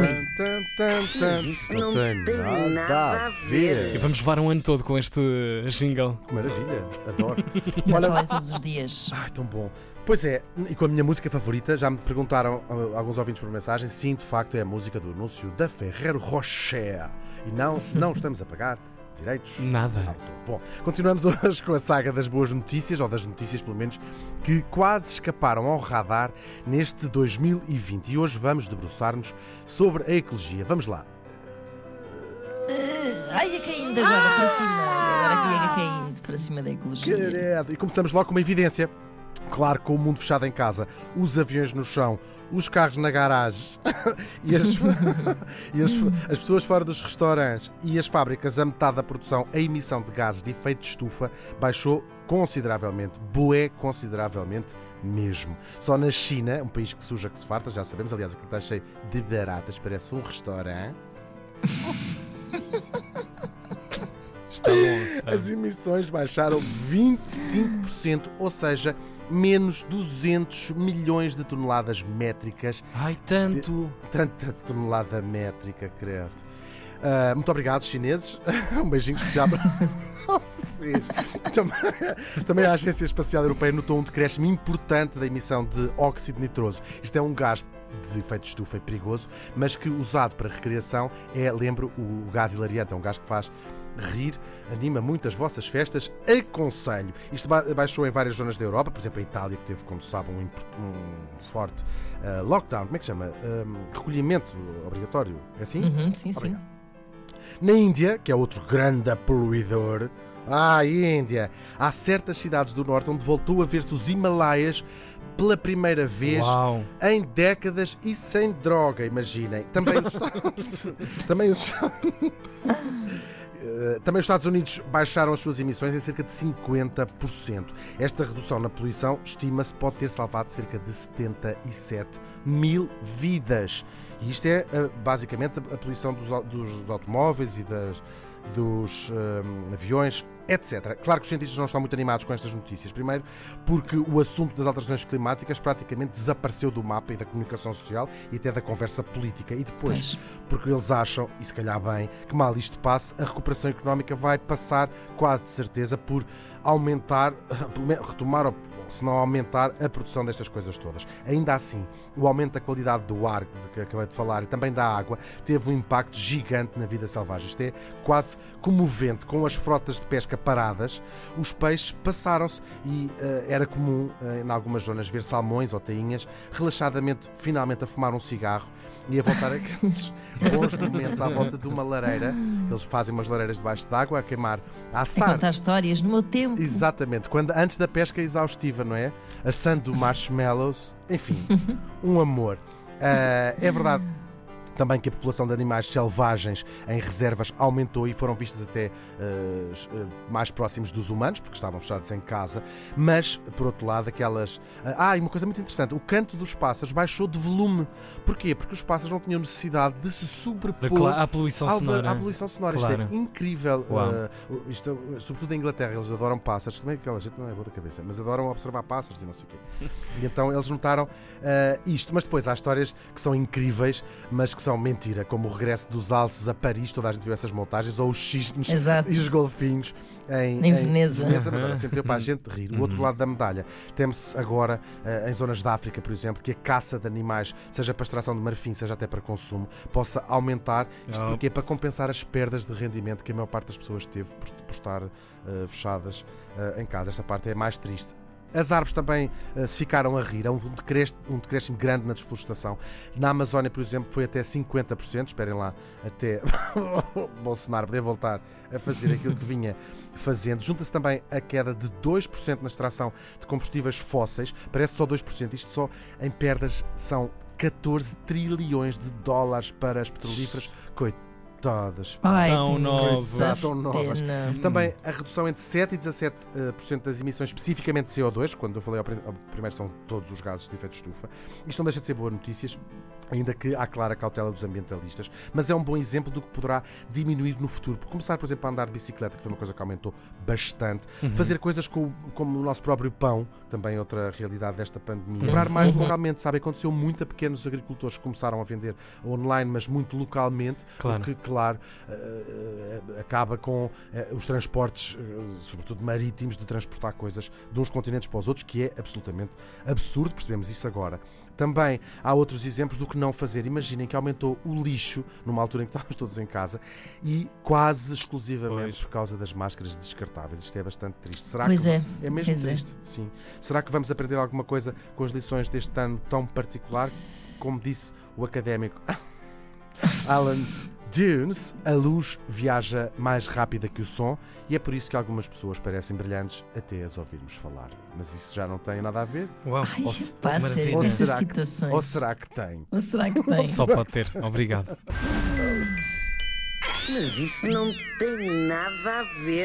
Tan, tan, tan, tan. Isso Não tem nada a E ver. vamos levar um ano todo com este jingle. Que maravilha, adoro. Olha, todos os dias. ai, tão bom. Pois é, e com a minha música favorita, já me perguntaram ah, alguns ouvintes por mensagem, sim, de facto é a música do anúncio da Ferrero Rocher. E não, não estamos a pagar direitos. Nada. de autor. Bom, continuamos hoje com a saga das boas notícias, ou das notícias pelo menos, que quase escaparam ao radar neste 2020. E hoje vamos debruçar-nos sobre a ecologia. Vamos lá. Ai, ia caindo agora para cima. Agora aqui ia caindo para cima da ecologia. Credo. E começamos logo com uma evidência. Claro, com o mundo fechado em casa, os aviões no chão, os carros na garagem e, as, e as, as pessoas fora dos restaurantes e as fábricas, a metade da produção, a emissão de gases de efeito de estufa baixou consideravelmente, bué consideravelmente mesmo. Só na China, um país que suja que se farta, já sabemos, aliás, aquilo está cheio de baratas, parece um restaurante. Bom. As emissões baixaram 25%, ou seja, menos 200 milhões de toneladas métricas. Ai, tanto. Tanta tonelada métrica, credo. Ah, muito obrigado, chineses. Um beijinho especial para vocês. Também, também a Agência Espacial Europeia notou um decréscimo importante da emissão de óxido nitroso. Isto é um gás de efeito de estufa e perigoso, mas que usado para recreação é, lembro, o gás hilariante. É um gás que faz rir, anima muito as vossas festas. Aconselho. Isto ba- baixou em várias zonas da Europa, por exemplo, a Itália, que teve, como se sabe, um, um forte ah, lockdown. Como é que se chama? Ah, recolhimento obrigatório. É assim? Uhum, sim, sim. Obrigado. Na Índia, que é outro grande poluidor, ah, Índia, há certas cidades do norte onde voltou a ver-se os Himalaias pela primeira vez Uau. em décadas e sem droga, imaginem. Também os Estados, também os, também os Estados Unidos baixaram as suas emissões em cerca de 50%. Esta redução na poluição estima-se pode ter salvado cerca de 77 mil vidas. E isto é eh, basicamente a poluição dos, dos automóveis e das, dos eh, aviões, etc. Claro que os cientistas não estão muito animados com estas notícias. Primeiro, porque o assunto das alterações climáticas praticamente desapareceu do mapa e da comunicação social e até da conversa política. E depois, Pois. porque eles acham, e se calhar bem, que mal isto passe, a recuperação económica vai passar quase de certeza por aumentar, retomar ou se não aumentar a produção destas coisas todas. Ainda assim, o aumento da qualidade do ar, de que acabei de falar, e também da água, teve um impacto gigante na vida selvagem. Isto é quase comovente. Com as frotas de pesca paradas, os peixes passaram-se e eh, era comum, eh, em algumas zonas, ver salmões ou tainhas relaxadamente, finalmente, a fumar um cigarro e a voltar aqueles bons momentos à volta de uma lareira, eles fazem umas lareiras debaixo d'água a queimar, a A assar. contar histórias no meu tempo. Exatamente, quando, antes da pesca exaustiva, não é? Assando marshmallows, enfim, um amor. Ah, é verdade também que a população de animais selvagens em reservas aumentou e foram vistas até ah, ah, mais próximos dos humanos, porque estavam fechados em casa, mas, por outro lado, aquelas. Ah, e uma coisa muito interessante: o canto dos pássaros baixou de volume. Porquê? Porque os pássaros não tinham necessidade de se sobrepor A poluição à, sonora. à poluição sonora. Claro. Isto é incrível. Uh, isto, sobretudo em Inglaterra, eles adoram pássaros. Como é que aquela gente não é boa da cabeça? Mas adoram observar pássaros e não sei o quê. E então eles notaram uh, isto. Mas depois há histórias que são incríveis, mas que são mentira, como o regresso dos alces a Paris. Toda a gente viu essas montagens, ou os cisnes Exato. e os golfinhos em, Em Veneza. mas Uhum. olha, sempre deu para a gente rir. O outro lado da medalha. Teme-se agora, eh, em zonas da África, por exemplo, que a caça de animais, seja para extração de marfim, seja até para consumo, possa aumentar. Isto Oh, porque é para compensar as perdas de rendimento que a maior parte das pessoas teve por, por estar eh, fechadas eh, em casa. Esta parte é mais triste. As árvores também eh, se ficaram a rir. Há um decréscimo, um decréscimo grande na desflorestação. Na Amazónia, por exemplo, foi até 50%. Esperem lá, até Bolsonaro poder voltar a fazer aquilo que vinha fazendo. Junta-se também a queda de 2% na extração de combustíveis fósseis. Parece só 2%. Isto só em perdas são 14 trilhões de dólares para as petrolíferas. Coitados Todas. Ai, Tão novas. imensa Tão novas. Também a redução entre 7 e 17% eh, por cento das emissões, especificamente de CO2, quando eu falei ao, ao primeiro são todos os gases de efeito de estufa. Isto não deixa de ser boas notícias, ainda que há clara cautela dos ambientalistas, mas é um bom exemplo do que poderá diminuir no futuro. Por começar, por exemplo, a andar de bicicleta, que foi uma coisa que aumentou bastante, Uhum. fazer coisas com- como o nosso próprio pão, também outra realidade desta pandemia. Comprar mais Uhum. localmente, sabe? Aconteceu muito a pequenos agricultores que começaram a vender online, mas muito localmente, Claro. o que, claro, eh, eh, acaba com eh, os transportes, sobretudo marítimos, de transportar coisas de uns continentes para os outros, que é absolutamente absurdo, percebemos isso agora. Também há outros exemplos do que não fazer. Imaginem que aumentou o lixo numa altura em que estávamos todos em casa e quase exclusivamente Pois. por causa das máscaras descartáveis. Isto é bastante triste. Será Pois que é. é mesmo pois é. triste? Sim. Será que vamos aprender alguma coisa com as lições deste ano tão particular? Como disse o académico Alan Dunes, a luz viaja mais rápida que o som e é por isso que algumas pessoas parecem brilhantes até as ouvirmos falar. Mas isso já não tem nada a ver? Uau. Ai, Ou se- sério, Ou essas será que- citações. Ou será que tem? Ou será que tem? Só pode ter. Obrigado. Mas isso não tem nada a ver.